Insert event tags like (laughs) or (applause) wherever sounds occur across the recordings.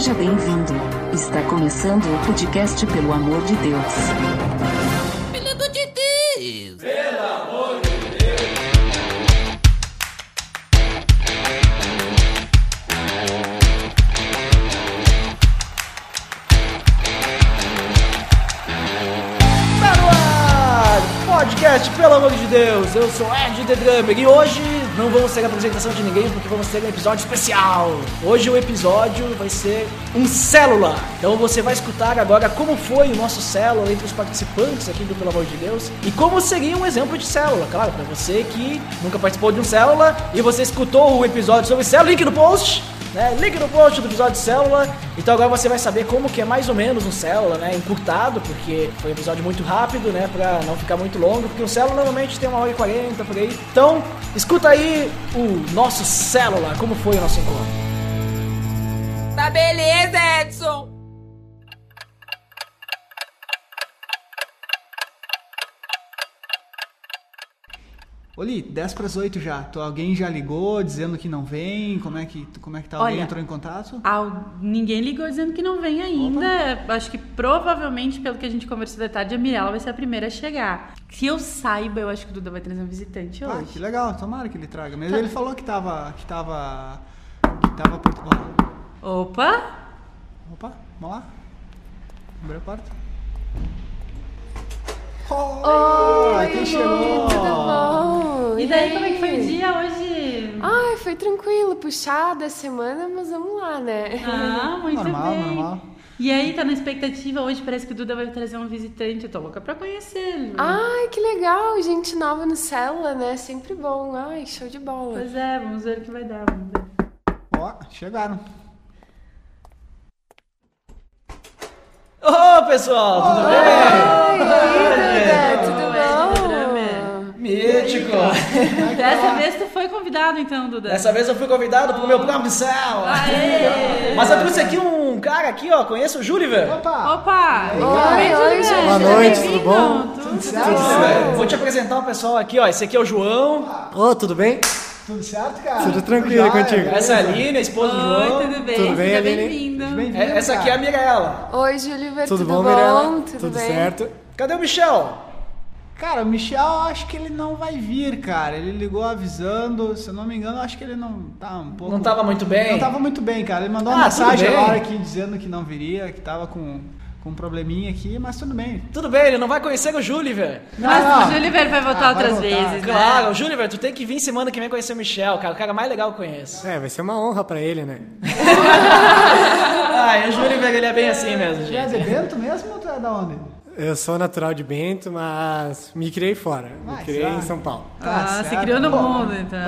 Seja bem-vindo. Está começando o podcast Pelo Amor de Deus. Pelo amor de Deus! Tá no ar! Podcast, pelo amor de Deus! Eu sou Ed The Drummer e hoje não vamos ter a apresentação de ninguém porque vamos ter um episódio especial. Hoje o episódio vai ser um célula. Então você vai escutar agora como foi o nosso célula entre os participantes aqui do Pelo Amor de Deus e como seria um exemplo de célula. Claro, para você que nunca participou de um célula e você escutou o episódio sobre célula, link no post né? Link no post do episódio de célula. Então agora você vai saber como que é mais ou menos um célula, né? Encurtado, porque foi um episódio muito rápido, né? Pra não ficar muito longo, porque o célula normalmente tem uma hora e quarenta por aí. Então, escuta aí o nosso célula, como foi o nosso encontro. Tá beleza, Edson! Oli, 10 para as 8 já. Tu, alguém já ligou dizendo que não vem? Como é que, como é que tá? Alguém Olha, entrou em contato? Al- Ninguém ligou dizendo que não vem ainda. Acho que provavelmente, pelo que a gente conversou de tarde, a Mirella vai ser a primeira a chegar. Que eu saiba, eu acho que o Duda vai trazer um visitante Ah, hoje. que legal, tomara que ele traga. Mas Tá. ele falou que tava. que tava. que tava por. Ó, Opa! Opa, vamos lá. Abre a porta. Oi, quem chegou? Tudo bom? E daí, como é que foi o dia hoje? Ai, foi tranquilo, puxada a semana, mas vamos lá, né? Ah, muito Normal, bem. normal. E aí, tá na expectativa hoje? Parece que o Duda vai trazer um visitante. Eu tô louca pra conhecer ele. Ai, que legal, gente nova no Célula, né? Sempre bom. Ai, show de bola. Pois é, vamos ver o que vai dar. Vamos ver. Ó, chegaram. Ô pessoal, tudo bem? Oi, Duda, bom? Mítico! Dessa vez tu foi convidado, então, Duda. Dessa vez eu fui convidado pro meu próprio célula. Aê! Mas eu trouxe aqui um cara aqui, ó, conheço o Júliver. Opa! Opa! Oi, oi, gente. Boa noite, tudo bom? Tudo, Júliver, Vou te apresentar o pessoal aqui, ó. Esse aqui é o João, Ô, tudo bem? Tudo certo, cara? Tudo tranquilo Já, contigo? é. essa é a Aline, a esposa do Oi, João. tudo bem? Tudo bem, Aline? É- Essa aqui é a. Mirella. Oi, Juliver, Tudo, tudo, bom, bom? Mirella? Tudo, bem? certo? Cadê o Michel? Cara, o Michel, acho que ele não vai vir, cara. Ele ligou avisando, se eu não me engano, acho que ele não tá um pouco. Não tava muito bem? Não tava muito bem, cara. Ele mandou Ah, uma mensagem tudo bem. agora aqui dizendo que não viria, que tava com, com um probleminha aqui, mas tudo bem. Tudo bem, ele não vai conhecer o Júliver. Mas Não, o Juliver vai voltar Ah, vai outras voltar, vezes, Claro, né? o Júliver, tu tem que vir semana que vem conhecer o Michel, cara. O cara mais legal que eu conheço. É, vai ser uma honra pra ele, né? (laughs) Ah, o Júliver, ele é bem assim mesmo, é gente. de Bento mesmo ou tu é da onde? Eu sou natural de Bento, mas me criei fora. Me Mas, criei ah. em São Paulo. Ah, se certo. criou no Pô, mundo, então.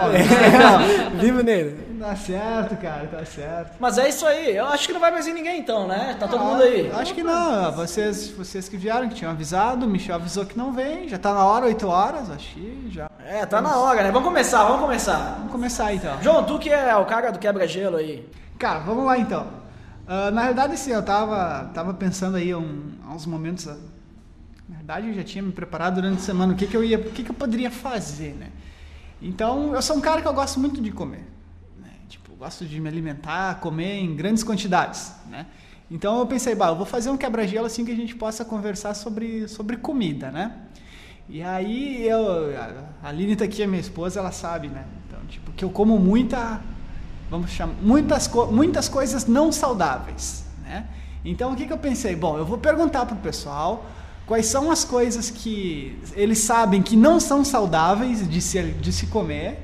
Vivo nele. Tá certo, cara, tá certo. Mas é isso aí. Eu acho que não vai mais vir ninguém então, né? Tá todo mundo aí. Ah, Acho que não. Vocês, vocês que vieram, que tinham avisado, o Michel avisou que não vem. Já tá na hora, 8 horas, acho que já. É, tá na hora, né? Vamos começar, vamos começar. Vamos começar então. João, tu que é o cara do quebra-gelo aí. Cara, vamos lá então. Ah, na realidade, assim, eu tava, tava pensando aí um, há uns momentos. Na verdade, eu já tinha me preparado durante a semana o que, que eu ia, o que, que eu poderia fazer, né? Então, eu sou um cara que eu gosto muito de comer. Né? Tipo, eu gosto de me alimentar, comer em grandes quantidades, né? Então eu pensei, bah, eu vou fazer um quebra-gelo assim que a gente possa conversar sobre, sobre comida, né? E aí eu, a Aline tá aqui, a minha esposa, ela sabe, né? Então, tipo, que eu como muita, vamos chamar, muitas, muitas coisas não saudáveis, né? Então o que, que eu pensei? Bom, eu vou perguntar pro pessoal quais são as coisas que eles sabem que não são saudáveis de se, de se comer,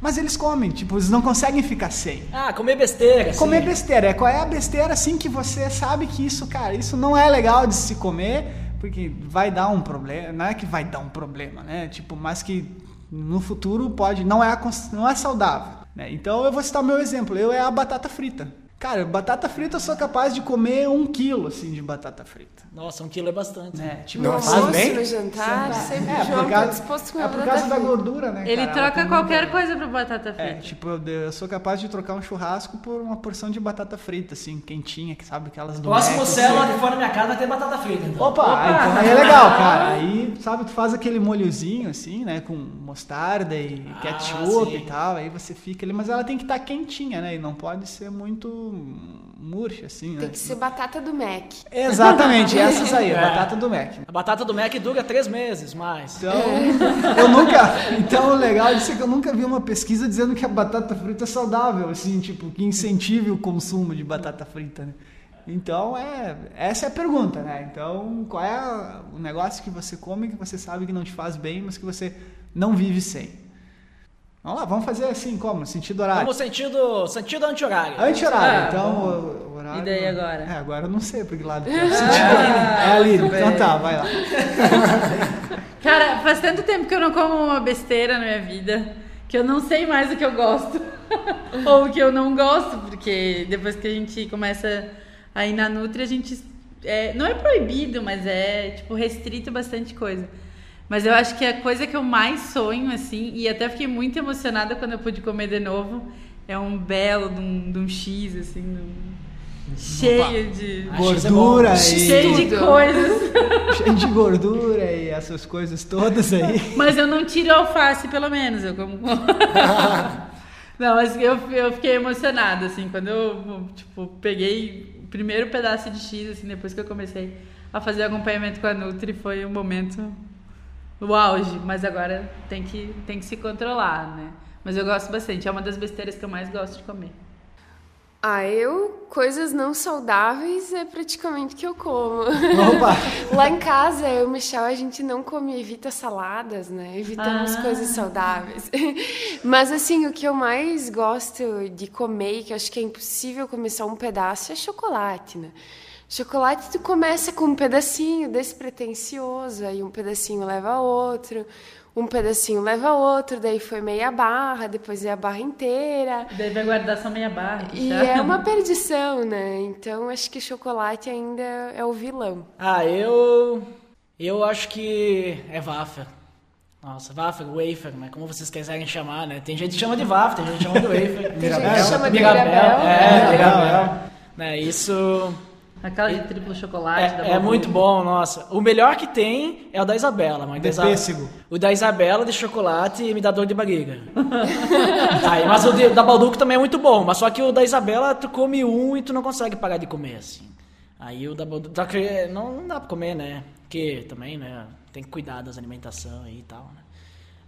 mas eles comem, tipo, eles não conseguem ficar sem. Ah, comer besteira, assim. Comer besteira, é qual é a besteira assim que você sabe que isso, cara, isso não é legal de se comer, porque vai dar um problema, não é que vai dar um problema, né? Tipo, mas que no futuro pode, não é, não é saudável, né? Então eu vou citar o meu exemplo, eu é a batata frita. Cara, batata frita eu sou capaz de comer um quilo, assim, de batata frita. Nossa, um quilo é bastante. Né? Tipo, No eu Faz almoço, bem? no jantar, sempre É, João tá causa, disposto a comer é por causa da gordura, né? Ele cara? Troca qualquer muita- coisa por batata É, frita. tipo, eu, eu sou capaz de trocar um churrasco por uma porção de batata frita, assim, quentinha, que sabe aquelas do Próximo célula assim. que for na minha casa vai ter batata frita, então. Opa, então aí é legal, cara. Aí sabe, tu faz aquele molhozinho assim, né? Com mostarda e Ah, ketchup sim. e tal, aí você fica ali, mas ela tem que estar quentinha, né? E não pode ser muito murcha, assim, né? Tem que ser batata do Mac. Exatamente, essas aí, (laughs) É. a batata do Mac. A batata do Mac dura três meses, mais. Então, eu nunca. Então, o legal disso é que eu nunca vi uma pesquisa dizendo que a batata frita é saudável, assim, tipo, que incentive o consumo de batata frita, né? Então, é, essa é a pergunta, né? Então, qual é o negócio que você come que você sabe que não te faz bem, mas que você não vive sem? Vamos lá, vamos fazer assim, como? Sentido horário. Como sentido, sentido anti-horário. Anti-horário, Ah, então bom. o, o horário. E daí agora? É, agora eu não sei pra (laughs) que lado que é. o sentido. é ali, então tá, vai lá. (laughs) Cara, faz tanto tempo que eu não como uma besteira na minha vida que eu não sei mais o que eu gosto (laughs) ou o que eu não gosto, porque depois que a gente começa a ir na Nutri, a gente. é, não é proibido, mas é tipo restrito bastante coisa. Mas eu acho que a coisa que eu mais sonho, assim, e até fiquei muito emocionada quando eu pude comer de novo, é um belo de um, de um X, assim, de um- cheio de. Ah, é Gordura e. Cheio de coisas. (laughs) cheio de gordura e essas coisas todas aí. Mas eu não tiro alface, pelo menos. Eu como. (laughs) não, mas eu, eu fiquei emocionada, assim, quando eu, tipo, peguei o primeiro pedaço de X, assim, depois que eu comecei a fazer acompanhamento com a Nutri, foi um momento o auge. Mas agora tem que, tem que se controlar, né? Mas eu gosto bastante, é uma das besteiras que eu mais gosto de comer. Ah, eu, coisas não saudáveis é praticamente o que eu como. Opa! (laughs) Lá em casa, eu e o Michel, a gente não come, evita saladas, né? Evitamos Ah. coisas saudáveis. (laughs) Mas, assim, o que eu mais gosto de comer, que eu acho que é impossível comer só um pedaço, é chocolate, né? Chocolate, tu começa com um pedacinho despretensioso, aí um pedacinho leva a outro, um pedacinho leva a outro, daí foi meia barra, depois é a barra inteira. E daí vai guardar só meia barra. E chato. é uma (laughs) perdição, né? Então acho que chocolate ainda é o vilão. Ah, eu. Eu acho que é wafer. Nossa, wafer, wafer, né? Como vocês quiserem chamar, né? Tem gente que chama de wafer, tem gente que chama de wafer. Tem gente que chama de Mirabel. Mirabel. É, Mirabel, Mirabel. Né, isso Aquela de triplo chocolate. da é, é muito bom, nossa. O melhor que tem é o da Isabela, mas o da De Isa- pêssego. O da Isabela de chocolate me dá dor de barriga. (laughs) Aí, mas o de- da Balduco também é muito bom, mas só que o da Isabela tu come um e tu não consegue parar de comer assim. Aí o da Balduco só que não, não dá pra comer, né? Porque também, né, tem que cuidar das alimentação aí e tal, né?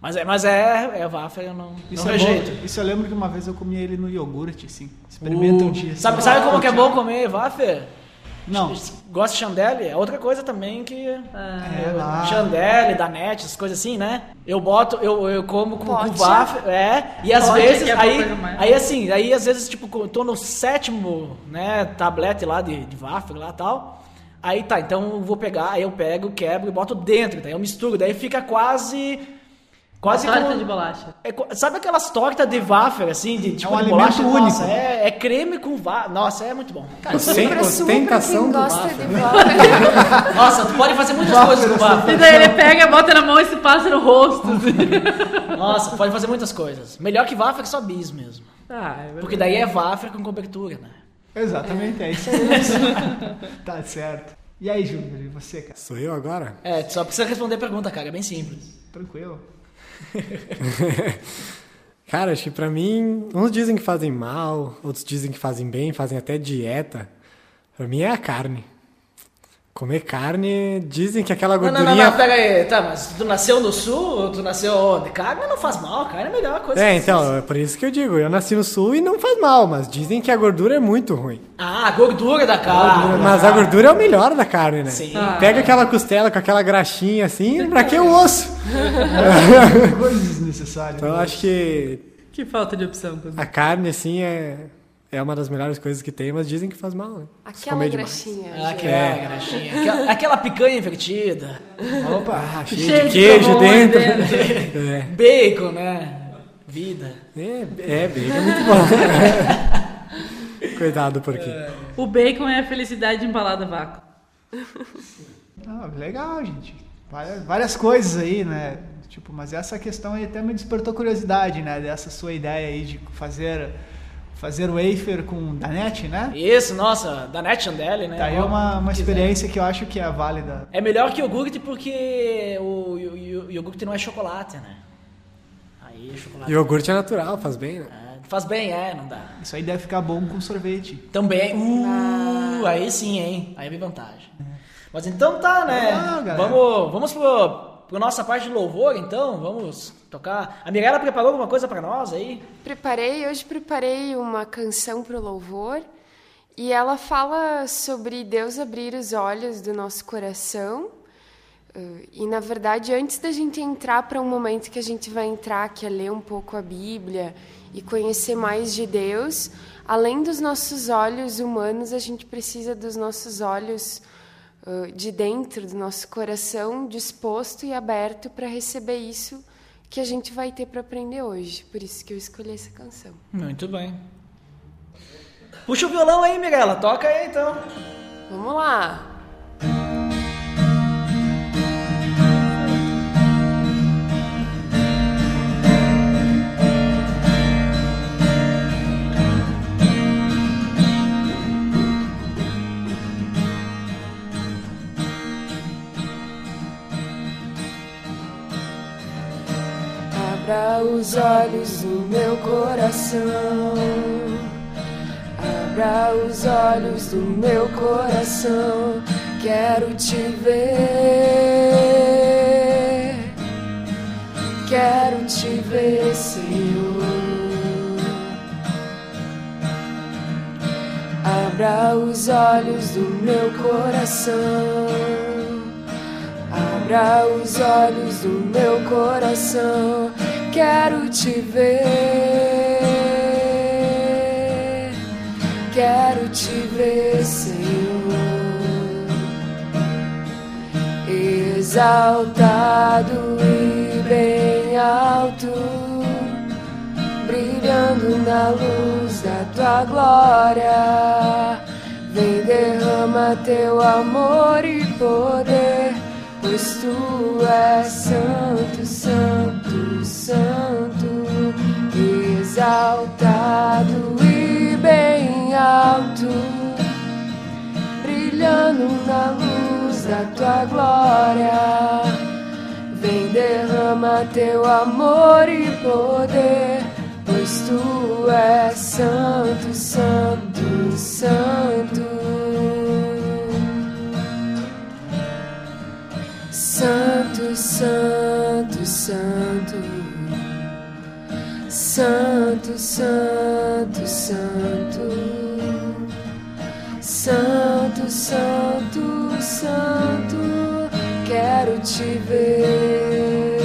Mas é, mas é, é waffle, eu não, Isso não é rejeito. bom. Isso eu lembro que uma vez eu comia ele no iogurte, assim. Experimenta um dia. assim. Sabe, sabe como que é bom comer waffle? Não. Gosta de chandelle? É outra coisa também que. É, lá. Chandelle, Danete, essas coisas assim, né? Eu boto, eu, eu como com, com waffle, é, e às Pote, vezes, é aí, aí assim, aí às vezes, tipo, eu tô no sétimo, né, tablete lá de, de waffle lá e tal, aí tá, então eu vou pegar, aí eu pego, quebro e boto dentro, daí eu misturo, daí fica quase, quase Torta como- de bolacha. é sabe aquelas tortas de waffle, assim, de tipo um de alimento bolacha? único. Nossa, é, é creme com waffle, nossa, é muito bom. Pra suma pra ostentação quem do gosta de waffle. (laughs) Nossa, tu pode fazer muitas coisas com waffle. E daí ele pega, bota na mão e se passa no rosto. assim. (laughs) Nossa, pode fazer muitas coisas. Melhor que waffle é só bis mesmo. Ah, é Porque daí é waffle com cobertura, né? Exatamente, é isso aí. (laughs) tá certo. E aí, Júnior, e você, cara? Sou eu agora? É, tu só precisa responder a pergunta, cara, é bem simples. Tranquilo? (laughs) Cara, acho que pra mim, uns dizem que fazem mal, outros dizem que fazem bem, fazem até dieta. Pra mim é a carne. Comer carne, dizem que aquela Não, não, gordurinha. não, não, pega aí. Tá, mas tu nasceu no sul tu nasceu onde? Carne não faz mal, carne é a melhor coisa. É, então, é por isso que eu digo, eu nasci no sul e não faz mal, mas dizem que a gordura é muito ruim. Ah, a gordura da carne. mas a gordura é o melhor da carne, né? Sim. Pega aquela costela com aquela graxinha assim, pra que o osso? (laughs) Coisas desnecessárias. Então eu acho que Que falta de opção. A carne, assim, é, é uma das melhores coisas que tem, mas dizem que faz mal, né? Aquela graxinha. Ah, gente. Aquela graxinha. Aquela, aquela picanha invertida. Opa! Ah, cheio, Cheio de de queijo sabor dentro. dentro. (laughs) é, Bacon, né? Vida. é, é, bacon é muito bom. (laughs) Cuidado por quê? O bacon é a felicidade embalada a vácuo. Ah, legal, gente. Várias, várias coisas aí, né? Tipo, mas essa questão aí até me despertou curiosidade, né? Dessa sua ideia aí de fazer fazer wafer com Danette, né? Isso, nossa, da Net Chandelle, né? Tá aí Ó, uma, uma experiência que eu acho que é válida. É melhor que iogurte porque o, o, o iogurte não é chocolate, né? Aí, chocolate. Iogurte é natural, faz bem, né? É, faz bem, é, não dá. Isso aí deve ficar bom com sorvete. Também. Uh, aí sim, hein? Aí vem vantagem. Mas então tá, né? Galera. vamos vamos pro, pro nossa parte de louvor, então. Vamos tocar. A Mirella preparou alguma coisa pra nós aí? Preparei, hoje preparei uma canção para o louvor e ela fala sobre Deus abrir os olhos do nosso coração. Eh, E na verdade, antes da gente entrar para um momento que a gente vai entrar, que é ler um pouco a Bíblia e conhecer mais de Deus, além dos nossos olhos humanos, a gente precisa dos nossos olhos eh, de dentro do nosso coração disposto e aberto para receber isso que a gente vai ter para aprender hoje. Por isso que eu escolhi essa canção. Muito bem. Puxa o violão aí, Mirella. Toca aí, então. Vamos lá. Os olhos do meu coração. Abra os olhos do meu coração. Quero te ver. Quero te ver, Senhor. Abra os olhos do meu coração. Abra os olhos do meu coração, quero te ver, quero te ver, Senhor, exaltado e bem alto, brilhando na luz da tua glória. Vem derrama teu amor e poder, pois tu és santo, santo, santo, exaltado e bem alto, brilhando na luz da tua glória. Vem derrama teu amor e poder, pois tu és santo, santo, santo. Santo, santo, santo. Santo, santo, santo. Santo, santo, santo. Quero te ver.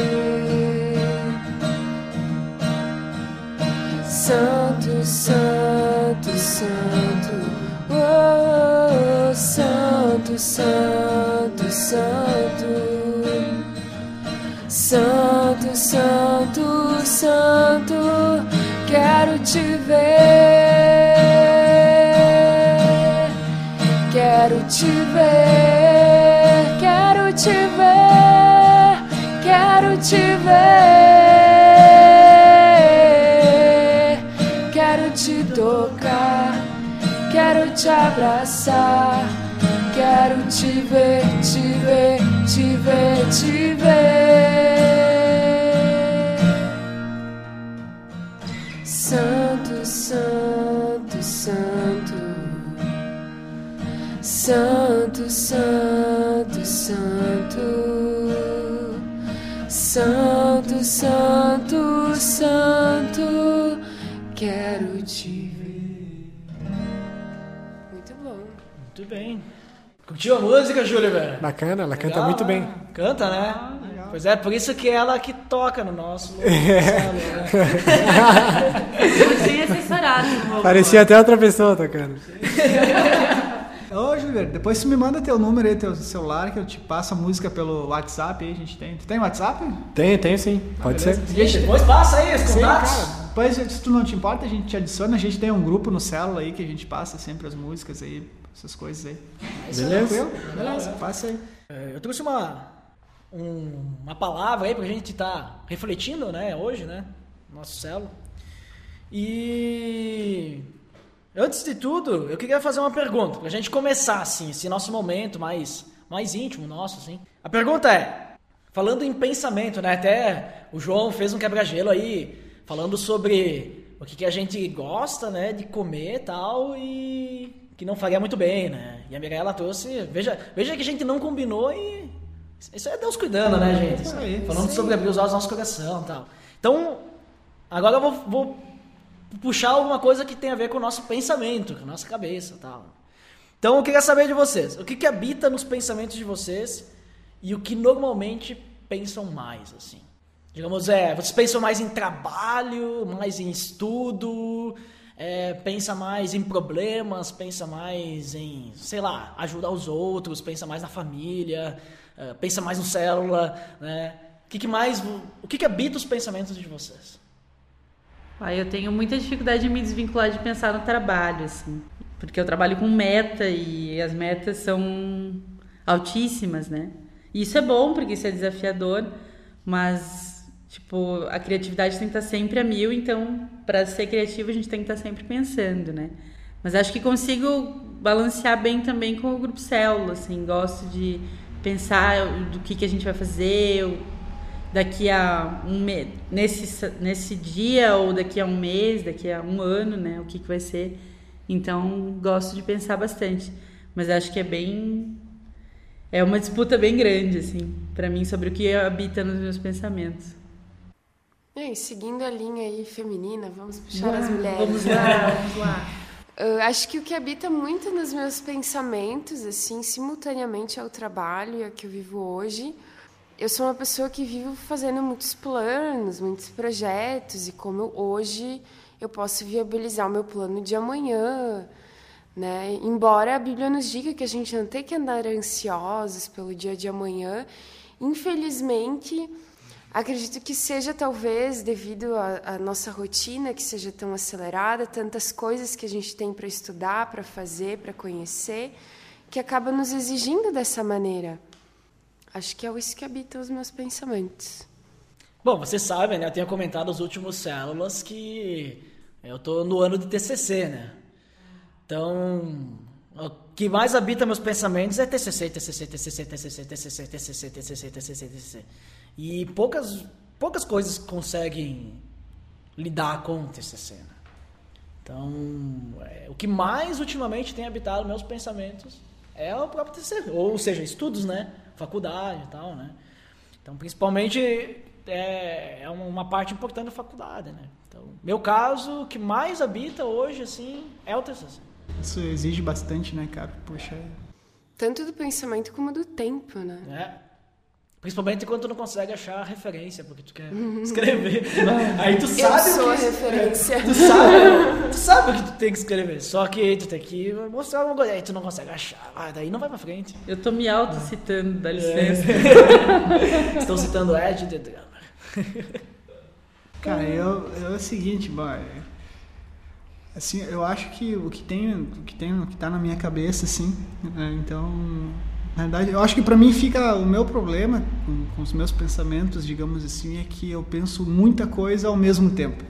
Santo, santo, santo. Oh, santo, santo, santo. Santo, santo, santo. Quero te ver. Quero te ver. Quero te ver. Quero te ver. Quero te tocar. Quero te abraçar. Quero te ver, Santo, santo, santo. Santo, santo. Quero te ver. Muito bom. Muito bem. Curtiu a música, Júlia, velho? Bacana, ela canta Legal, muito né? bem. Canta, né? Pois é, por isso que é ela que toca no nosso solo, né? Sem assessorado. vou- Parecia até outra pessoa tocando. (laughs) Ô, Júlio, depois tu me manda teu número aí, teu celular, que eu te passo a música pelo WhatsApp aí, a gente tem. Tu tem WhatsApp? Tem, tem sim. Pode ser. Gente, depois passa aí os Sim, contatos. cara. Depois, se tu não te importa, a gente te adiciona. A gente tem um grupo no celular aí que a gente passa sempre as músicas aí, essas coisas aí. Beleza? Tranquilo? Beleza, passa aí. É, Eu trouxe uma, um- uma palavra aí pra gente estar refletindo, né, hoje, né, no nosso celo. E antes de tudo, eu queria fazer uma pergunta, pra gente começar assim, esse nosso momento mais mais íntimo nosso assim. A pergunta é, falando em pensamento, né? Até o João fez um quebra-gelo aí falando sobre o que, que a gente gosta, né, de comer e tal e que não faria muito bem, né? E a Mirella trouxe, veja, veja que a gente não combinou e isso é Deus cuidando, né, gente? Isso aí, Falando sobre abrir os olhos do nosso coração e tal. Então, agora eu vou, vou puxar alguma coisa que tem a ver com o nosso pensamento, com a nossa cabeça tal. Então, eu queria saber de vocês, o que, que habita nos pensamentos de vocês e o que normalmente pensam mais, assim? Digamos, é, vocês pensam mais em trabalho, mais em estudo, é, pensa mais em problemas, pensa mais em, sei lá, ajudar os outros, pensa mais na família, é, pensa mais no célula, né? O que, que mais, o que, que habita os pensamentos de vocês? Ah, eu tenho muita dificuldade de me desvincular de pensar no trabalho, assim, porque eu trabalho com meta e as metas são altíssimas, né? E isso é bom porque isso é desafiador, mas Tipo, a criatividade tem que estar sempre a mil, então, para ser criativo, a gente tem que estar sempre pensando, né? Mas acho que consigo balancear bem também com o grupo célula, assim, gosto de pensar do que, que a gente vai fazer daqui a um mês, nesse, nesse dia ou daqui a um mês, daqui a um ano, né? O que, que vai ser. Então, gosto de pensar bastante. Mas acho que é bem. É uma disputa bem grande, assim, para mim, sobre o que habita nos meus pensamentos. E seguindo a linha aí feminina, vamos puxar as mulheres. Vamos lá, (laughs) vamos lá. Uh, acho que o que habita muito nos meus pensamentos, assim, simultaneamente ao trabalho e ao que eu vivo hoje, eu sou uma pessoa que vivo fazendo muitos planos, muitos projetos, e como hoje eu posso viabilizar o meu plano de amanhã, né? Embora a Bíblia nos diga que a gente não tem que andar ansiosos pelo dia de amanhã, infelizmente Acredito que seja talvez devido à nossa rotina que seja tão acelerada, tantas coisas que a gente tem para estudar, para fazer, para conhecer, que acaba nos exigindo dessa maneira. Acho que é isso que habita os meus pensamentos. Bom, vocês sabem, né? Eu tenho comentado nos últimos células que eu estou no ano de TCC, né? Então, o que mais habita meus pensamentos é TCC, TCC, TCC, TCC, TCC, TCC, TCC, TCC, TCC. E poucas, poucas coisas conseguem lidar com o TCC. Né? Então, é, o que mais ultimamente tem habitado meus pensamentos é o próprio TCC, ou seja, estudos, né? Faculdade e tal, né? Então, principalmente é, é uma parte importante da faculdade, né? Então, meu caso, o que mais habita hoje, assim, é o TCC. Isso exige bastante, né, cara? Poxa. Tanto do pensamento como do tempo, né? É. Principalmente quando tu não consegue achar a referência, porque tu quer (laughs) escrever. Aí tu sabe Eu sou o a que... referência. Tu sabe, (laughs) tu sabe o que tu tem que escrever. Só que tu tem que mostrar alguma coisa. Aí tu não consegue achar. Ah, daí não vai pra frente. Eu tô me auto-citando, dá licença. (laughs) É. Estão citando Ed The Drummer. Cara, eu, eu é o seguinte, boy. Assim, eu acho que o que tem, o que tem, o que tá na minha cabeça, assim, né, então na verdade, eu acho que para mim fica o meu problema com, com, os meus pensamentos, digamos assim, é que eu penso muita coisa ao mesmo tempo.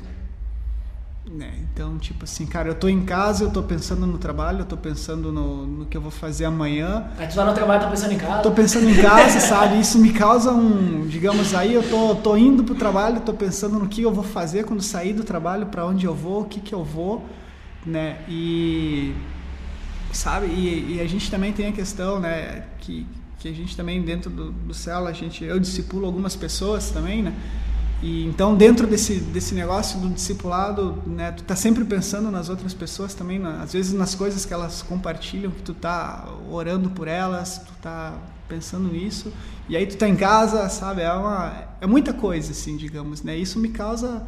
Né? Então, tipo assim, cara, eu tô em casa, eu tô pensando no trabalho, eu tô pensando no, no que eu vou fazer amanhã. Aí tu vai no trabalho, tá pensando em casa? Tô pensando em casa, sabe? Isso me causa um, digamos aí, eu tô, tô indo pro trabalho, tô pensando no que eu vou fazer quando sair do trabalho, para onde eu vou, o que que eu vou, né? E sabe? E, e, a gente também tem a questão, né, que, que a gente também dentro do, do céu, a gente, eu discipulo algumas pessoas também, né? E então dentro desse desse negócio do discipulado, né, tu tá sempre pensando nas outras pessoas também, na, às vezes nas coisas que elas compartilham, que tu tá orando por elas, tu tá pensando nisso. E aí tu tá em casa, sabe? É uma é muita coisa assim, digamos, né? Isso me causa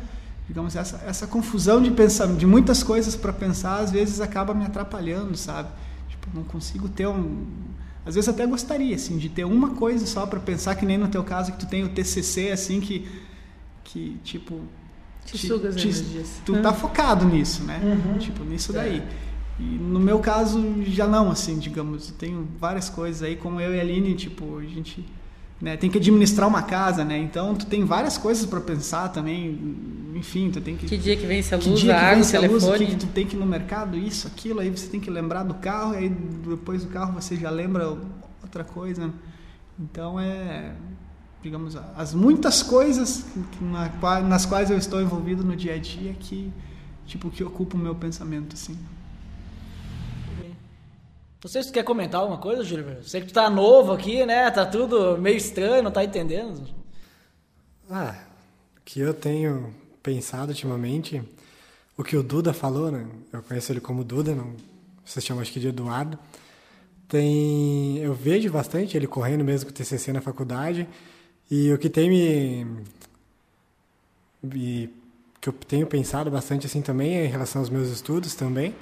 digamos essa essa confusão de pensar de muitas coisas para pensar às vezes acaba me atrapalhando sabe tipo não consigo ter um às vezes até gostaria assim de ter uma coisa só para pensar que nem no teu caso que tu tem o TCC assim que que tipo te, te suga as te, energias. tu tá focado nisso né Uhum. tipo nisso É. daí e no meu caso já não assim digamos eu tenho várias coisas aí como eu e a Aline tipo a gente né? Tem que administrar uma casa, né? Então tu tem várias coisas para pensar também. Enfim, tu tem que Que dia que vence a que luz, dia a que água, o vence a luz, o que, que tu tem que ir no mercado, isso, aquilo, aí você tem que lembrar do carro, aí depois do carro você já lembra outra coisa. Então é, digamos, as muitas coisas que- nas quais eu estou envolvido no dia a dia que, tipo, que ocupam o meu pensamento, assim. Não sei se tu quer comentar alguma coisa, Júlio. Sei que tu tá novo aqui, né? Tá tudo meio estranho, não tá entendendo. Ah, o que eu tenho pensado ultimamente, o que o Duda falou, né? Eu conheço ele como Duda, não, vocês chamam acho que de Eduardo. Tem, eu vejo bastante ele correndo mesmo com o TCC na faculdade e o que tem me, me que eu tenho pensado bastante assim também é em relação aos meus estudos também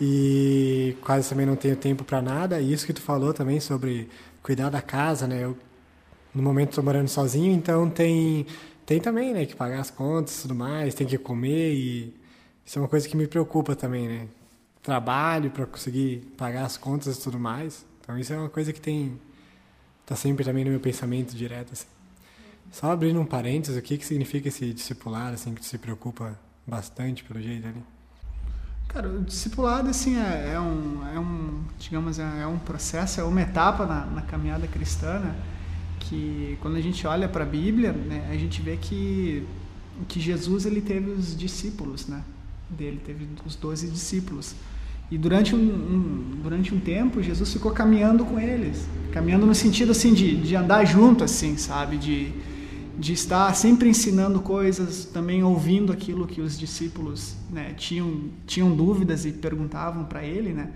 e quase também não tenho tempo para nada. E isso que tu falou também sobre cuidar da casa, né? Eu no momento estou morando sozinho, então tem tem também, né, que pagar as contas tudo mais, tem que comer e isso é uma coisa que me preocupa também, né? Trabalho para conseguir pagar as contas e tudo mais. Então isso é uma coisa que tem tá sempre também no meu pensamento direto assim. Só abrindo um parênteses, o que que significa esse discipular assim que tu se preocupa bastante pelo jeito ali? Cara, o discipulado, assim, é, é um, é um, digamos, é, é um processo, é uma etapa na, na caminhada cristã, né? que quando a gente olha para a Bíblia, né, a gente vê que, que Jesus, ele teve os discípulos, né? Dele, teve os doze discípulos. E durante um, um, durante um tempo, Jesus ficou caminhando com eles. Caminhando no sentido, assim, de, de andar junto, assim, sabe? De, de estar sempre ensinando coisas, também ouvindo aquilo que os discípulos né, tinham, tinham dúvidas e perguntavam para ele, né?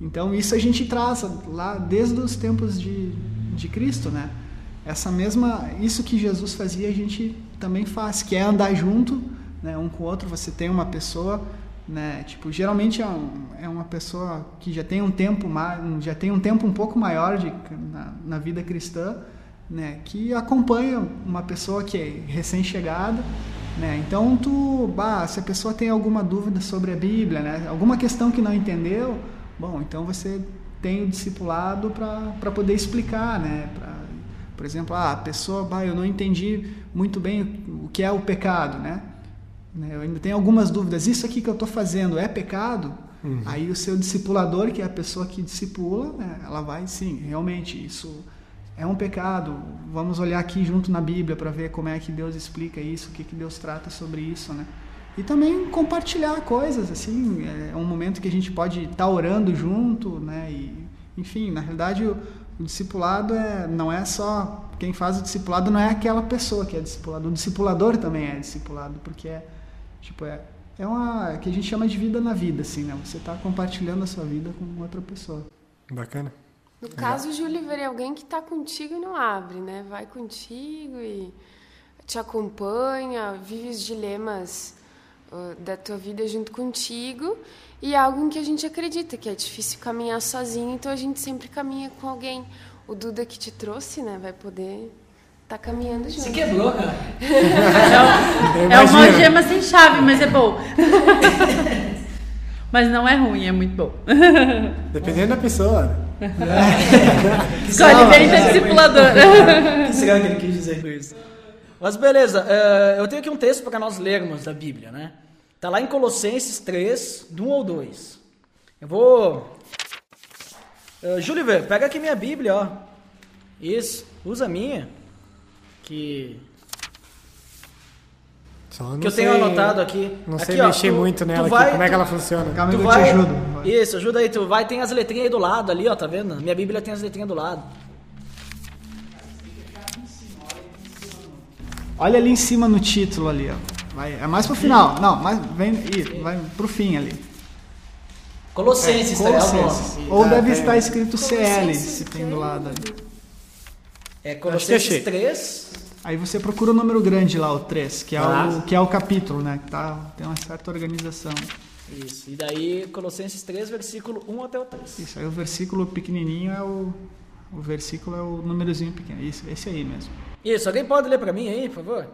Então isso a gente traz lá desde os tempos de, de Cristo, né? Essa mesma, isso que Jesus fazia a gente também faz, que é andar junto, né, um com o outro. Você tem uma pessoa, né, tipo, geralmente é, um, é uma pessoa que já tem um tempo já tem um tempo um pouco maior de, na, na vida cristã, né, que acompanha uma pessoa que é recém-chegada, né? Então tu, bah, se a pessoa tem alguma dúvida sobre a Bíblia, né, alguma questão que não entendeu, bom, então você tem o discipulado para poder explicar, né, pra, por exemplo, ah, a pessoa, bah, eu não entendi muito bem o que é o pecado, né? Eu ainda tenho algumas dúvidas. Isso aqui que eu estou fazendo é pecado? Uhum. Aí o seu discipulador, que é a pessoa que discipula, né, ela vai, sim, realmente, isso é um pecado. Vamos olhar aqui junto na Bíblia para ver como é que Deus explica isso, o que, que Deus trata sobre isso, né? E também compartilhar coisas, assim, é um momento que a gente pode estar tá orando junto, né? E, enfim, na realidade o, o discipulado é, não é só quem faz o discipulado não é aquela pessoa que é discipulado, o discipulador também é discipulado, porque é tipo é é uma que a gente chama de vida na vida, assim, né? Você está compartilhando a sua vida com outra pessoa. Bacana. No caso, Júlio, é alguém que está contigo e não abre, né? Vai contigo e te acompanha, vive os dilemas uh, da tua vida junto contigo e é algo em que a gente acredita que é difícil caminhar sozinho, então a gente sempre caminha com alguém. O Duda que te trouxe, né, vai poder estar tá caminhando junto. Se quebrou, cara. (laughs) É uma gema sem chave, mas é bom. (laughs) mas não é ruim, é muito bom. Dependendo da pessoa. Escolhe bem da discipuladora. O (laughs) que será que ele quis dizer com isso? Mas beleza, uh, eu tenho aqui um texto para nós lermos da Bíblia, né? Tá lá em Colossenses 3, do 1 ou 2. Eu vou. Uh, Júlio, pega aqui minha Bíblia, ó. Isso, usa a minha. Que. Que eu sei, tenho anotado aqui. Não aqui, sei ó, mexer tu, muito nela vai, aqui, como é que ela funciona. Calma tu eu vai, te ajudo. Isso, ajuda aí, tu vai, tem as letrinhas aí do lado ali, ó, tá vendo? Minha Bíblia tem as letrinhas do lado. Olha ali em cima no título ali, ó. Vai, é mais pro final. Não, mais vem, ih, vai pro fim ali. Colossenses, é, tá Colossenses. ligado? Ou Ah, deve estar escrito CL, se tem do lado ali. É Colossenses achei. 3. Aí você procura o número grande lá, o 3, que é, Ah. o, que é o capítulo, né? Que tá, tem uma certa organização. Isso. E daí Colossenses 3, versículo 1 até o 3. Isso aí o versículo pequenininho é o. O versículo é o númerozinho pequeno. Isso, esse aí mesmo. Isso, alguém pode ler para mim aí, por favor?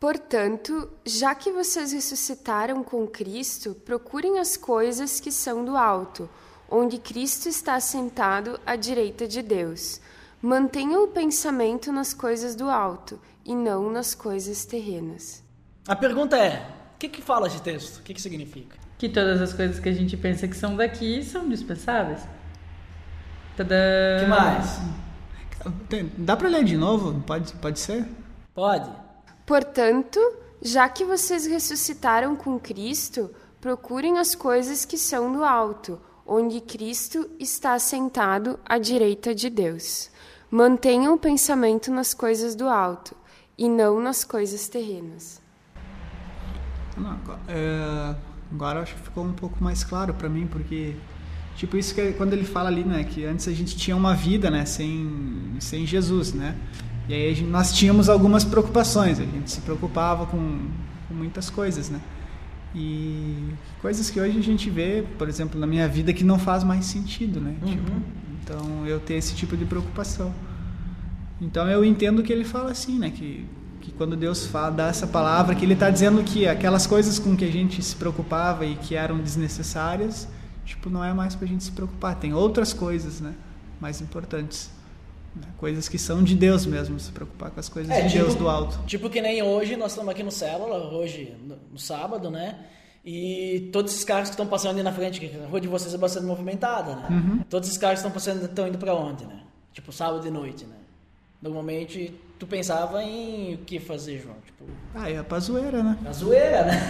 Portanto, já que vocês ressuscitaram com Cristo, procurem as coisas que são do alto, onde Cristo está sentado à direita de Deus. Mantenha o pensamento nas coisas do alto e não nas coisas terrenas. A pergunta é: o que, que fala esse texto? O que, que significa? Que todas as coisas que a gente pensa que são daqui são dispensáveis. Tadã. O que mais? Dá pra ler de novo? Pode, pode ser? Pode. Portanto, já que vocês ressuscitaram com Cristo, procurem as coisas que são do alto, onde Cristo está sentado à direita de Deus. Mantenham o pensamento nas coisas do alto e não nas coisas terrenas. Não, agora, é, agora acho que ficou um pouco mais claro pra mim, porque tipo isso que é quando ele fala ali, né, que antes a gente tinha uma vida, né, sem sem Jesus, né? E aí a gente- nós tínhamos algumas preocupações, a gente se preocupava com, com muitas coisas, né? E coisas que hoje a gente vê, por exemplo, na minha vida que não faz mais sentido, né? Tipo, então eu ter esse tipo de preocupação. Então eu entendo que ele fala assim, né? Que, que quando Deus fala, dá essa palavra, que ele está dizendo que aquelas coisas com que a gente se preocupava e que eram desnecessárias, tipo, não é mais pra gente se preocupar. Tem outras coisas, né? Mais importantes. né, Coisas que são de Deus mesmo, se preocupar com as coisas É, de tipo- Deus do alto. Tipo que nem hoje, nós estamos aqui no Célula, hoje, no, no sábado, né? E todos esses carros que estão passando ali na frente, que a rua de vocês é bastante movimentada, né? Uhum. Todos esses carros que estão passando estão indo pra onde, né? Tipo, sábado de noite, né? Normalmente, tu pensava em o que fazer, João? Tipo, Ah, ia pra zoeira, né? a zoeira, né?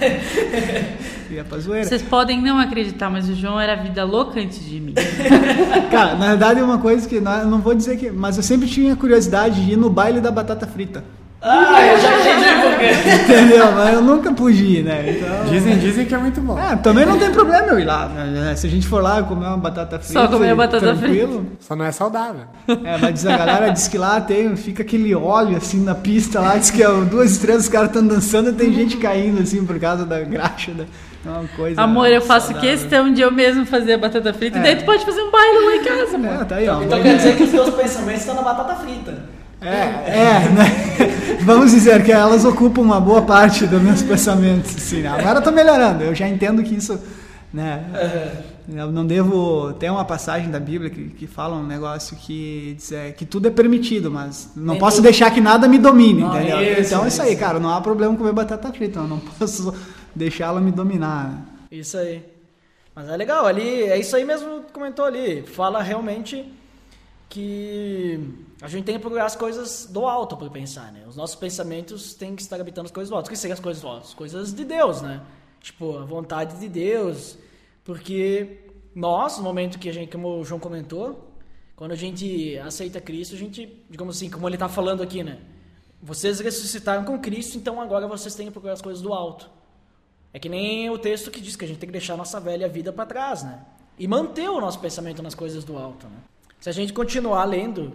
(laughs) Ia pra zoeira. Vocês podem não acreditar, mas o João era vida louca antes de mim. (laughs) Cara, na verdade é uma coisa que não, eu não vou dizer que. Mas eu sempre tinha curiosidade de ir no baile da batata frita. Ah, eu já (laughs) entendi por quê. Entendeu? Mas eu nunca pude ir, né? Então. Dizem, dizem que é muito bom. É, também não tem problema eu ir lá. né? Se a gente for lá comer uma batata frita. Só comer batata tranquilo. Só não é saudável. É, mas diz a galera diz que lá tem, fica aquele óleo assim na pista lá, diz que é duas estrelas, os caras estão dançando e tem gente caindo assim por causa da graxa. Da, é uma coisa. Amor, eu faço saudável. questão de eu mesmo fazer a batata frita. É. E daí tu pode fazer um baile lá em casa, É, amor. tá aí, ó. Então quer dizer que os teus pensamentos estão na batata frita. É, é, né? (laughs) Vamos dizer que elas ocupam uma boa parte dos meus pensamentos, né? Agora eu tô melhorando, eu já entendo que isso, né? Eu não devo. Tem uma passagem da Bíblia que, que fala um negócio que diz é, que tudo é permitido, mas não Nem posso tudo. deixar que nada me domine, Não, entendeu? isso, então é isso aí, cara. Não há problema comer batata frita, eu não posso (laughs) deixá-la me dominar. né? Isso aí. Mas é legal, ali, é isso aí mesmo que comentou ali. Fala realmente que a gente tem que procurar as coisas do alto para pensar, né? Os nossos pensamentos têm que estar habitando as coisas do alto. O que seriam as coisas do alto? As coisas de Deus, né? Tipo, a vontade de Deus. Porque nós, no momento que a gente, como o João comentou, quando a gente aceita Cristo, a gente, digamos assim, como ele está falando aqui, né? Vocês ressuscitaram com Cristo, então agora vocês têm que procurar as coisas do alto. É que nem o texto que diz que a gente tem que deixar a nossa velha vida para trás, né? E manter o nosso pensamento nas coisas do alto, né? Se a gente continuar lendo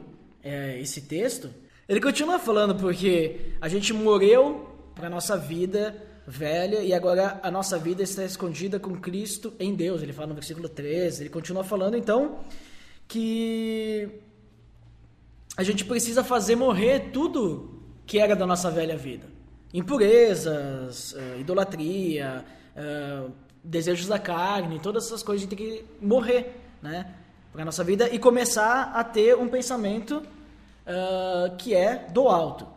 é, esse texto, ele continua falando porque a gente morreu para nossa vida velha e agora a nossa vida está escondida com Cristo em Deus. Ele fala no versículo 13. Ele continua falando então que a gente precisa fazer morrer tudo que era da nossa velha vida. Impurezas, eh, idolatria, eh, desejos da carne, todas essas coisas a gente tem que morrer, né? Para nossa vida e começar a ter um pensamento ah, que é do alto.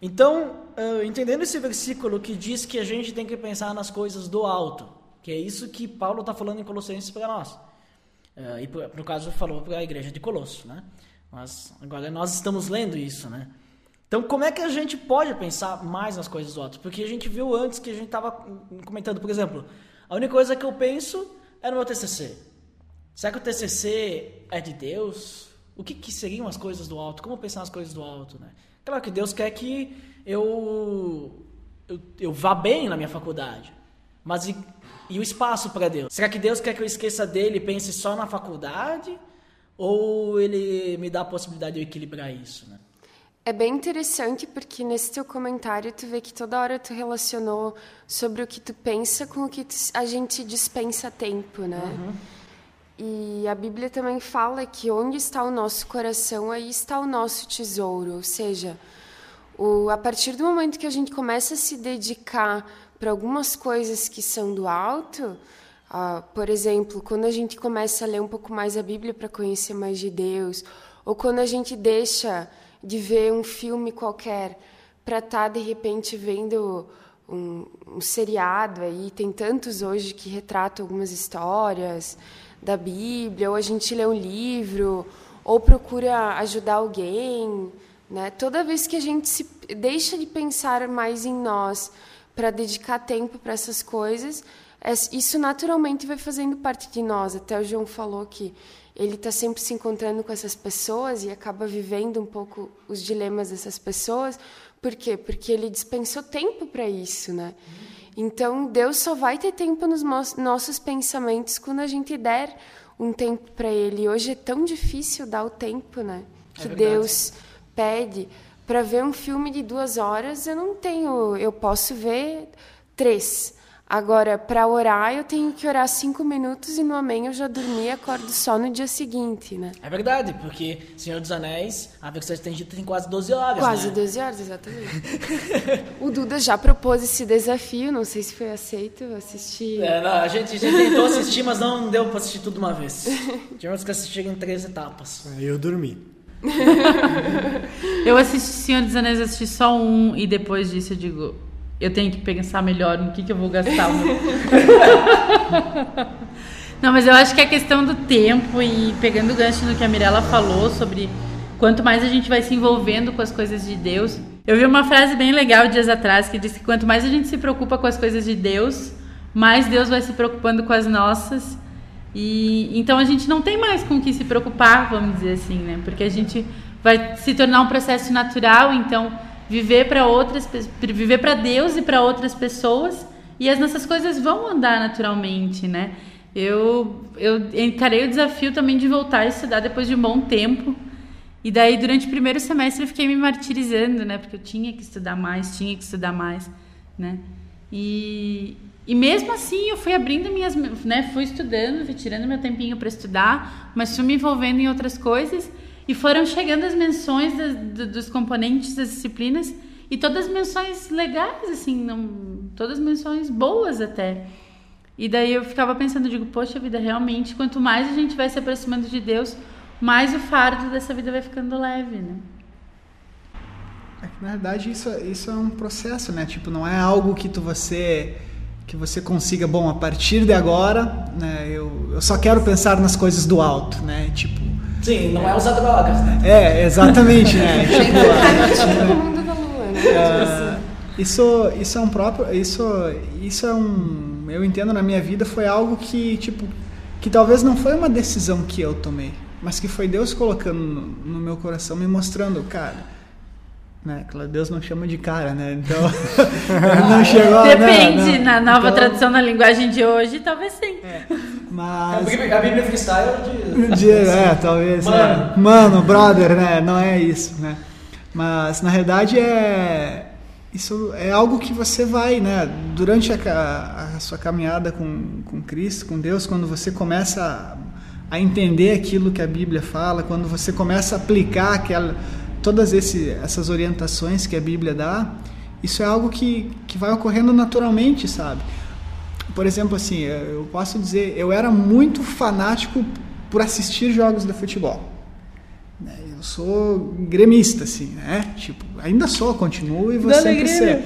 Então, ah, entendendo esse versículo que diz que a gente tem que pensar nas coisas do alto, que é isso que Paulo está falando em Colossenses para nós. Ah, e por- no caso falou para a igreja de Colosso, né? Mas agora nós estamos lendo isso, né? Então, como é que a gente pode pensar mais nas coisas do alto? Porque a gente viu antes que a gente estava comentando, por exemplo, a única coisa que eu penso é no meu TCC. Será que o TCC é de Deus? O que, que seriam as coisas do alto? Como pensar nas coisas do alto, né? Claro que Deus quer que eu, eu, eu vá bem na minha faculdade. Mas e, e o espaço para Deus? Será que Deus quer que eu esqueça dele e pense só na faculdade? Ou ele me dá a possibilidade de eu equilibrar isso, né? É bem interessante porque nesse teu comentário tu vê que toda hora tu relacionou sobre o que tu pensa com o que tu- a gente dispensa tempo, né? E a Bíblia também fala que onde está o nosso coração, aí está o nosso tesouro. Ou seja, o, a partir do momento que a gente começa a se dedicar para algumas coisas que são do alto, ah, por exemplo, quando a gente começa a ler um pouco mais a Bíblia para conhecer mais de Deus, ou quando a gente deixa de ver um filme qualquer para estar de repente vendo um, um, seriado aí, tem tantos hoje que retratam algumas histórias da Bíblia, ou a gente lê um livro, ou procura ajudar alguém, né? Toda vez que a gente se deixa de pensar mais em nós para dedicar tempo para essas coisas, é, isso naturalmente vai fazendo parte de nós. Até o João falou que ele está sempre se encontrando com essas pessoas e acaba vivendo um pouco os dilemas dessas pessoas. Por quê? Porque ele dispensou tempo para isso, né? Então, Deus só vai ter tempo nos nossos pensamentos quando a gente der um tempo para Ele. Hoje é tão difícil dar o tempo, né? É Que verdade. Deus pede para ver um filme de duas horas. Eu não tenho, eu posso ver três. Agora, para orar, eu tenho que orar cinco minutos e no Amém eu já dormi e acordo só no dia seguinte, né? É verdade, porque Senhor dos Anéis, a versão estendida tem quase 12 horas, Quase né? 12 horas, exatamente. (laughs) o Duda já propôs esse desafio, não sei se foi aceito, eu assisti. É, não, a, gente, a gente tentou assistir, mas não deu pra assistir tudo de uma vez. Tivemos que assistir em três etapas. Aí eu dormi. (laughs) Eu assisti Senhor dos Anéis, assisti só um e depois disso eu digo, eu tenho que pensar melhor no que, que eu vou gastar. (laughs) Não, mas eu acho que a questão do tempo e pegando o gancho no que a Mirella falou sobre quanto mais a gente vai se envolvendo com as coisas de Deus. Eu vi uma frase bem legal dias atrás que disse que quanto mais a gente se preocupa com as coisas de Deus, mais Deus vai se preocupando com as nossas. E então a gente não tem mais com o que se preocupar, vamos dizer assim, né? Porque a gente vai se tornar um processo natural, então viver para outras, viver para Deus e para outras pessoas, e as nossas coisas vão andar naturalmente, né? Eu eu encarei o desafio também de voltar a estudar depois de um bom tempo. E daí durante o primeiro semestre eu fiquei me martirizando, né? Porque eu tinha que estudar mais, tinha que estudar mais, né? E, e mesmo assim eu fui abrindo minhas, né? Fui estudando, fui tirando meu tempinho para estudar, mas fui me envolvendo em outras coisas e foram chegando as menções dos componentes das disciplinas e todas menções legais, assim, não, todas menções boas até. E daí eu ficava pensando, digo, poxa vida, realmente, quanto mais a gente vai se aproximando de Deus, mais o fardo dessa vida vai ficando leve, né? É que, na verdade, isso, isso é um processo, né? Tipo, não é algo que tu você que você consiga, bom, a partir de agora, né? Eu, eu só quero pensar nas coisas do alto, né? Tipo, Sim, não é usar drogas, né? é, exatamente, né? tipo, o mundo da lua, né? Ah, isso, isso é um próprio, isso, isso é um, eu entendo na minha vida foi algo que tipo, que talvez não foi uma decisão que eu tomei, mas que foi Deus colocando no, no meu coração, me mostrando, cara, né? Claro, Deus não chama de cara, né? Então (laughs) não chegou, né, Depende, não. na nova Então, tradução na linguagem de hoje, talvez sim. A Mas Bíblia, a Bíblia freestyle diz. de, é, talvez. Mano. né? Mano, brother, né? Não é isso, né? Mas na realidade é isso é algo que você vai, né? Durante a, a sua caminhada com, com Cristo, com Deus, quando você começa a, a entender aquilo que a Bíblia fala, quando você começa a aplicar aquela, todas esse, essas orientações que a Bíblia dá, isso é algo que, que vai ocorrendo naturalmente, sabe? Por exemplo, assim, eu posso dizer, eu era muito fanático por assistir jogos de futebol. né? Eu sou gremista, assim, né? Tipo, ainda sou, continuo e vou sempre ser.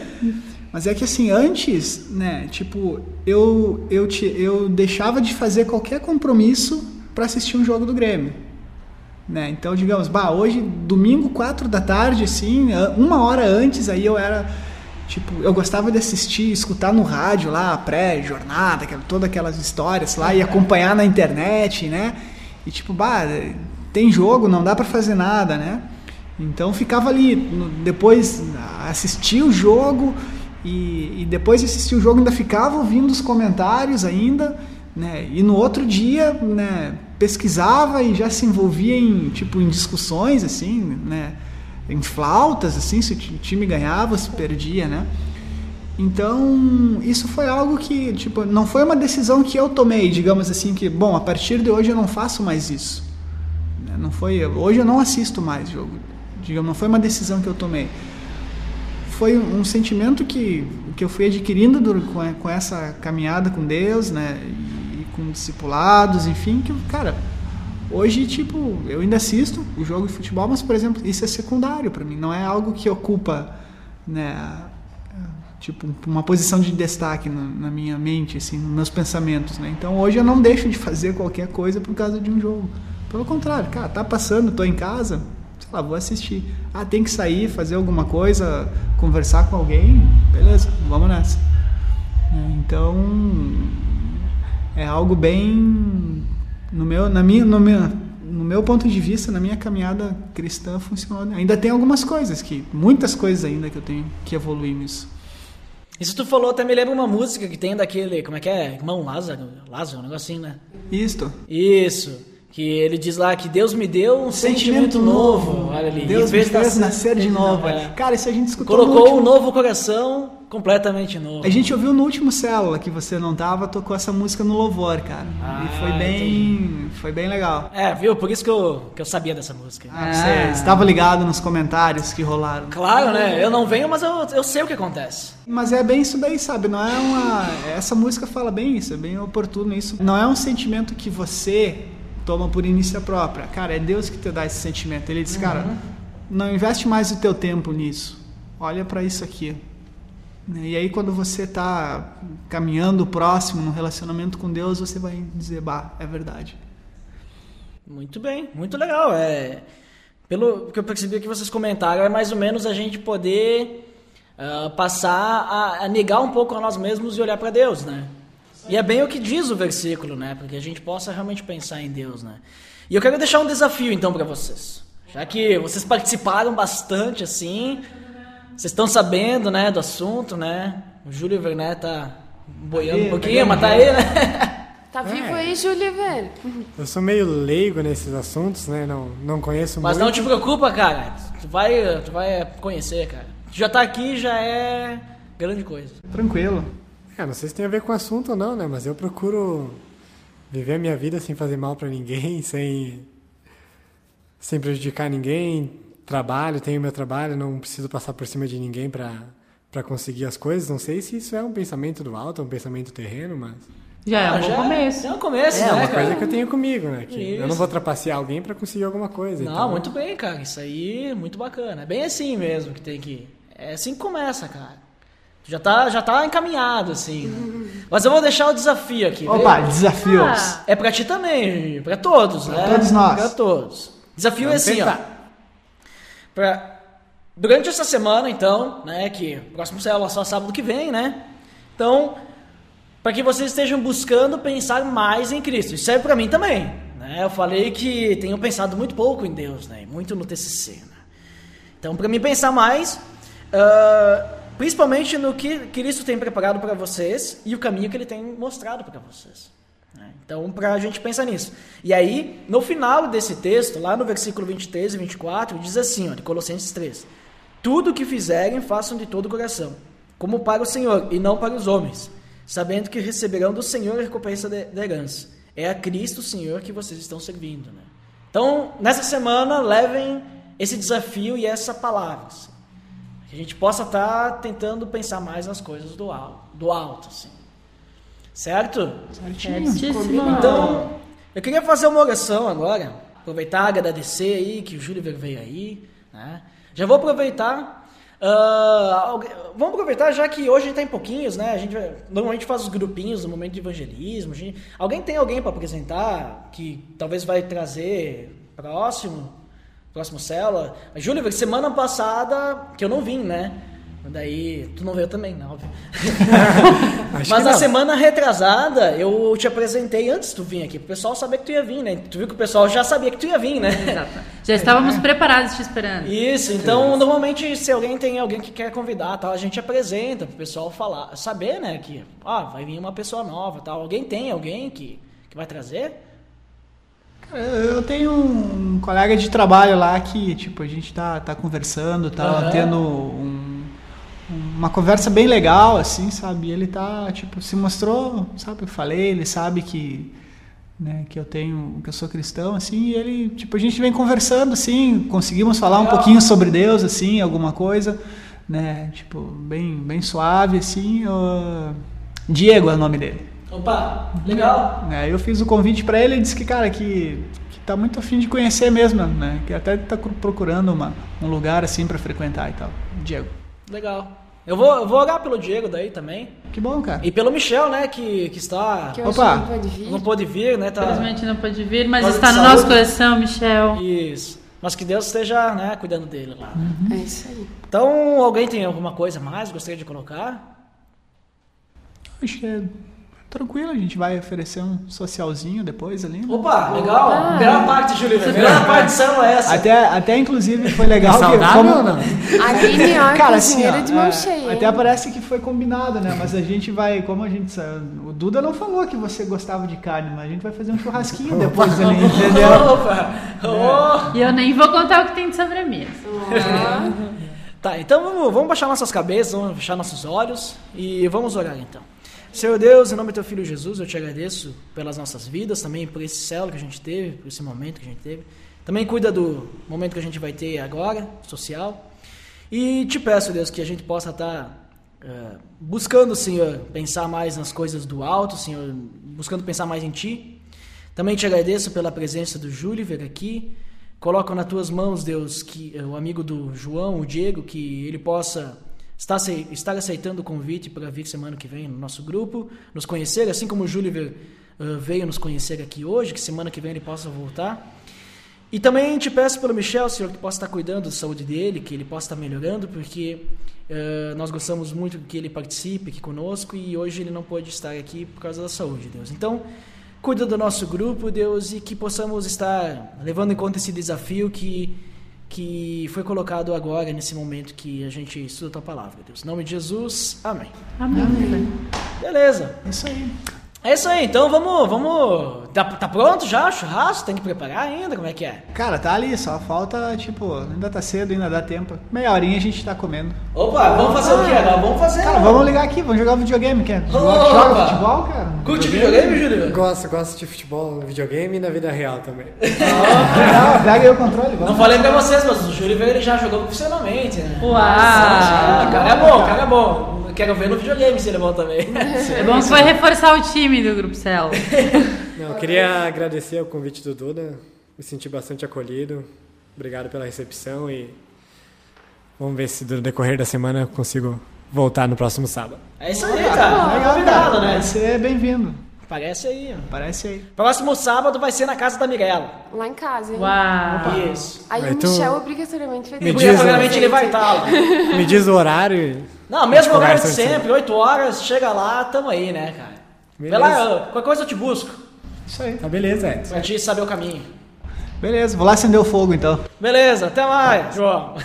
Mas é que assim, antes, né, tipo, eu, eu, te, eu deixava de fazer qualquer compromisso para assistir um jogo do Grêmio. Né? Então, digamos, bah, hoje, domingo, quatro da tarde, assim, uma hora antes, aí eu era, tipo, eu gostava de assistir, escutar no rádio lá, a pré-jornada, aquela- todas aquelas histórias lá, e acompanhar na internet, né? E tipo, bah, tem jogo, não dá para fazer nada, né? Então ficava ali, depois assistia o jogo e, e depois de assistir o jogo ainda ficava ouvindo os comentários ainda, né? E no outro dia, né, pesquisava e já se envolvia em tipo em discussões assim, né? Em flautas assim, se o ti- time ganhava, se perdia, né? Então, isso foi algo que, tipo, não foi uma decisão que eu tomei, digamos assim, que, bom, a partir de hoje eu não faço mais isso. Né? Não foi, hoje eu não assisto mais jogo. Digamos, não foi uma decisão que eu tomei. Foi um sentimento que, que eu fui adquirindo dur- com, com essa caminhada com Deus, né? E, com discipulados, enfim, que, cara, Hoje, tipo, eu ainda assisto o jogo de futebol, mas, por exemplo, isso é secundário para mim. Não é algo que ocupa, né, tipo, uma posição de destaque na, na, minha mente, assim, nos meus pensamentos, né? Então, hoje eu não deixo de fazer qualquer coisa por causa de um jogo. Pelo contrário, cara, tá passando, tô em casa, sei lá, vou assistir. Ah, tem que sair, fazer alguma coisa, conversar com alguém, beleza, vamos nessa. Então, é algo bem no meu, na minha, no meu, no meu ponto de vista, na minha caminhada cristã funcionou. Ainda tem algumas coisas que, muitas coisas ainda que eu tenho que evoluir nisso. Isso tu falou até me lembra uma música que tem daquele, como é que é? Irmão Lázaro, Lázaro, um negocinho, né? Isto. Isso. Que ele diz lá que Deus me deu um sentimento, sentimento novo. novo. Olha ali. Deus me fez nascer de (laughs) novo. É. Cara, isso a gente escutou Colocou um novo coração completamente novo. A gente ouviu no último Célula que você não tava, tocou essa música no Louvor, cara. Ah, e foi bem, entendi. foi bem legal. É, viu? Por isso que eu, que eu sabia dessa música. Ah, você estava ligado nos comentários que rolaram. Claro, né? Eu não venho, mas eu, eu sei o que acontece. Mas é bem isso daí, sabe? Não é uma. Essa música fala bem isso, é bem oportuno isso. Não é um sentimento que você toma por iniciativa própria. Cara, é Deus que te dá esse sentimento. Ele diz, uhum. cara, não investe mais o teu tempo nisso. Olha para isso aqui. E aí quando você está caminhando próximo no relacionamento com Deus, você vai dizer, bah, é verdade. Muito bem, muito legal. É, pelo que eu percebi que vocês comentaram, é mais ou menos a gente poder uh, passar a, a, negar um pouco a nós mesmos e olhar para Deus, né? E é bem o que diz o versículo, né? Porque a gente possa realmente pensar em Deus, né? E eu quero deixar um desafio então para vocês. Já que vocês participaram bastante assim, vocês estão sabendo, né, do assunto, né? O Júlio Werner tá boiando um pouquinho, mas tá aí, né? Tá vivo é. aí, Júlio, velho? Eu sou meio leigo nesses assuntos, né? Não, não conheço Mas muito. não te preocupa, cara. Tu vai, tu vai conhecer, cara. Tu já tá aqui, já é grande coisa. Tranquilo. É, não sei se tem a ver com o assunto ou não, né? Mas eu procuro viver a minha vida sem fazer mal para ninguém, (laughs) sem sem prejudicar ninguém, trabalho, tenho meu trabalho, não preciso passar por cima de ninguém para conseguir as coisas. Não sei se isso é um pensamento do alto, um pensamento terreno, mas. Já é um ah, já começo. É um começo, é, né, uma cara? coisa que eu tenho comigo, né? Que isso. eu não vou trapacear alguém para conseguir alguma coisa. Não, então... muito bem, cara. Isso aí é muito bacana. É bem assim mesmo que tem que. É assim que começa, cara. Já tá, já tá encaminhado, assim. Né? Mas eu vou deixar o desafio aqui. Opa, viu? desafios. Ah, é pra ti também, pra todos, pra né? todos nós. Pra todos. Desafio Vamos é assim, tentar. ó. Pra... Durante essa semana, então, né, que o próximo célula é só sábado que vem, né? Então, para que vocês estejam buscando pensar mais em Cristo. Isso serve para mim também, né? Eu falei que tenho pensado muito pouco em Deus, né? Muito no TCC. Né? Então, para mim pensar mais, uh, principalmente no que Cristo tem preparado para vocês e o caminho que Ele tem mostrado para vocês. Né? Então, para a gente pensar nisso. E aí, no final desse texto, lá no versículo 23 e 24, diz assim, ó, de Colossenses 3: Tudo o que fizerem, façam de todo o coração, como para o Senhor e não para os homens, sabendo que receberão do Senhor a recompensa da herança. É a Cristo, Senhor, que vocês estão servindo. Né? Então, nessa semana, levem esse desafio e essa palavra. Assim, que a gente possa estar tá tentando pensar mais nas coisas do alto, do alto assim. Certo? Certíssimo. Então, eu queria fazer uma oração agora. Aproveitar, agradecer aí que o Júlio veio aí. Né? Já vou aproveitar. Uh, vamos aproveitar já que hoje a gente está em pouquinhos, né? A gente normalmente faz os grupinhos no momento de evangelismo. Gente, alguém tem alguém para apresentar que talvez vai trazer próximo, próximo célula? Júlio, semana passada que eu não vim, né? Daí, tu não veio também, (laughs) não, óbvio. Mas na semana retrasada, eu te apresentei antes de tu vir aqui, pro pessoal saber que tu ia vir, né? Tu viu que o pessoal já sabia que tu ia vir, né? Exato. Já estávamos é. (laughs) preparados te esperando. Isso, então normalmente se alguém tem alguém que quer convidar, tal, a gente apresenta pro pessoal falar, saber, né, que ah, vai vir uma pessoa nova, tal. Alguém tem alguém que, que vai trazer? Eu tenho um colega de trabalho lá que, tipo, a gente tá, tá conversando, tá uhum. tendo um uma conversa bem legal, assim, sabe? E ele tá, tipo, se mostrou, sabe? Eu falei, ele sabe que, né, que eu tenho, que eu sou cristão, assim, e ele, tipo, a gente vem conversando, assim, conseguimos falar um pouquinho sobre Deus, assim, alguma coisa, né? Tipo, bem, bem suave, assim. Uh... Diego é o nome dele. Opa, legal. É, eu fiz o convite para ele e disse que, cara, que, que tá muito afim de conhecer mesmo, né? Que até tá procurando uma, um lugar assim pra frequentar e tal. Diego. Legal. Eu vou, eu vou orar pelo Diego daí também. Que bom, cara. E pelo Michel, né, que, que está... Que Opa. não pode vir. Não pôde vir, né? Tá... Infelizmente não pôde vir, mas Causa está no nosso coração, Michel. Isso. Mas que Deus esteja, né, cuidando dele lá. É isso aí. Então, alguém tem alguma coisa mais? Gostaria de colocar? Acho que é tranquilo, a gente vai oferecer um socialzinho depois ali. né? Opa, legal. Opa. Melhor parte, Júlio. Melhor parte são é essa. Até, até inclusive foi (laughs) legal É que saudável como- ou não? (laughs) Aline, ó, Cara, assim, ó, de mão é, cheia. até parece que foi combinado, né? Mas a gente vai, como a gente sa- o Duda não falou que você gostava de carne, mas a gente vai fazer um churrasquinho depois ali, (laughs) entendeu? Opa! Oh. E eu nem vou contar o que tem de sobremesa. Tá, então vamos, vamos baixar nossas cabeças, vamos fechar nossos olhos e vamos orar então. Senhor Deus, em nome do teu filho Jesus, eu te agradeço pelas nossas vidas, também por esse céu que a gente teve, por esse momento que a gente teve. Também cuida do momento que a gente vai ter agora, social. E te peço, Deus, que a gente possa estar eh, buscando, Senhor, pensar mais nas coisas do alto, Senhor, buscando pensar mais em Ti. Também te agradeço pela presença do Júliver aqui. Coloco nas tuas mãos, Deus, que eh, o amigo do João, o Diego, que ele possa acei- estar aceitando o convite para vir semana que vem no nosso grupo, nos conhecer, assim como o Júliver eh, veio nos conhecer aqui hoje, que semana que vem ele possa voltar. E também te peço pelo Michel, Senhor, que possa estar cuidando da saúde dele, que ele possa estar melhorando, porque eh, nós gostamos muito que ele participe aqui conosco e hoje ele não pôde estar aqui por causa da saúde, Deus. Então, cuida do nosso grupo, Deus, e que possamos estar levando em conta esse desafio que, que foi colocado agora, nesse momento que a gente estuda a tua palavra, Deus. Em nome de Jesus, amém. Amém. Beleza. Isso aí. É isso aí, então vamos. vamos tá, tá pronto já o churrasco? Tem que preparar ainda? Como é que é? Cara, tá ali, só falta, tipo, ainda tá cedo, ainda dá tempo. Meia horinha a gente tá comendo. Opa, vamos fazer o que agora? Vamos fazer. Cara, vamos ligar aqui, vamos jogar videogame, quer? Opa! Joga futebol, cara? Curte videogame, Júlio? Gosto, gosto de futebol no videogame e na vida real também. (laughs) Legal, pega aí o controle, vamos. Não falei pra vocês, mas o Júlio ele já jogou profissionalmente, né? Uau! Ah, o cara é bom, o cara é bom. Quero ver no videogame se ele (laughs) é bom também. É bom que foi reforçar o time do Grupo Cell. (laughs) Não, eu queria agradecer o convite do Duda, me senti bastante acolhido. Obrigado pela recepção e vamos ver se no decorrer da semana eu consigo voltar no próximo sábado. É isso aí, cara. É Legal, né? Vai ser bem-vindo. Parece aí. ó. Parece aí. Próximo sábado vai ser na casa da Mirella. Lá em casa, hein? Uau! Isso. Aí Vai o tu- Michel obrigatoriamente vai Me ter Obrigatoriamente ele vai estar lá. Me diz o horário e... Não, mesmo horário de antes. sempre, 8 horas, chega lá, tamo aí, né, cara? Beleza. lá, eu- qualquer coisa eu te busco, Isso aí. Tá beleza, Edson. pra te saber o caminho. Beleza, vou lá acender o fogo então. Beleza, até mais, João. (laughs)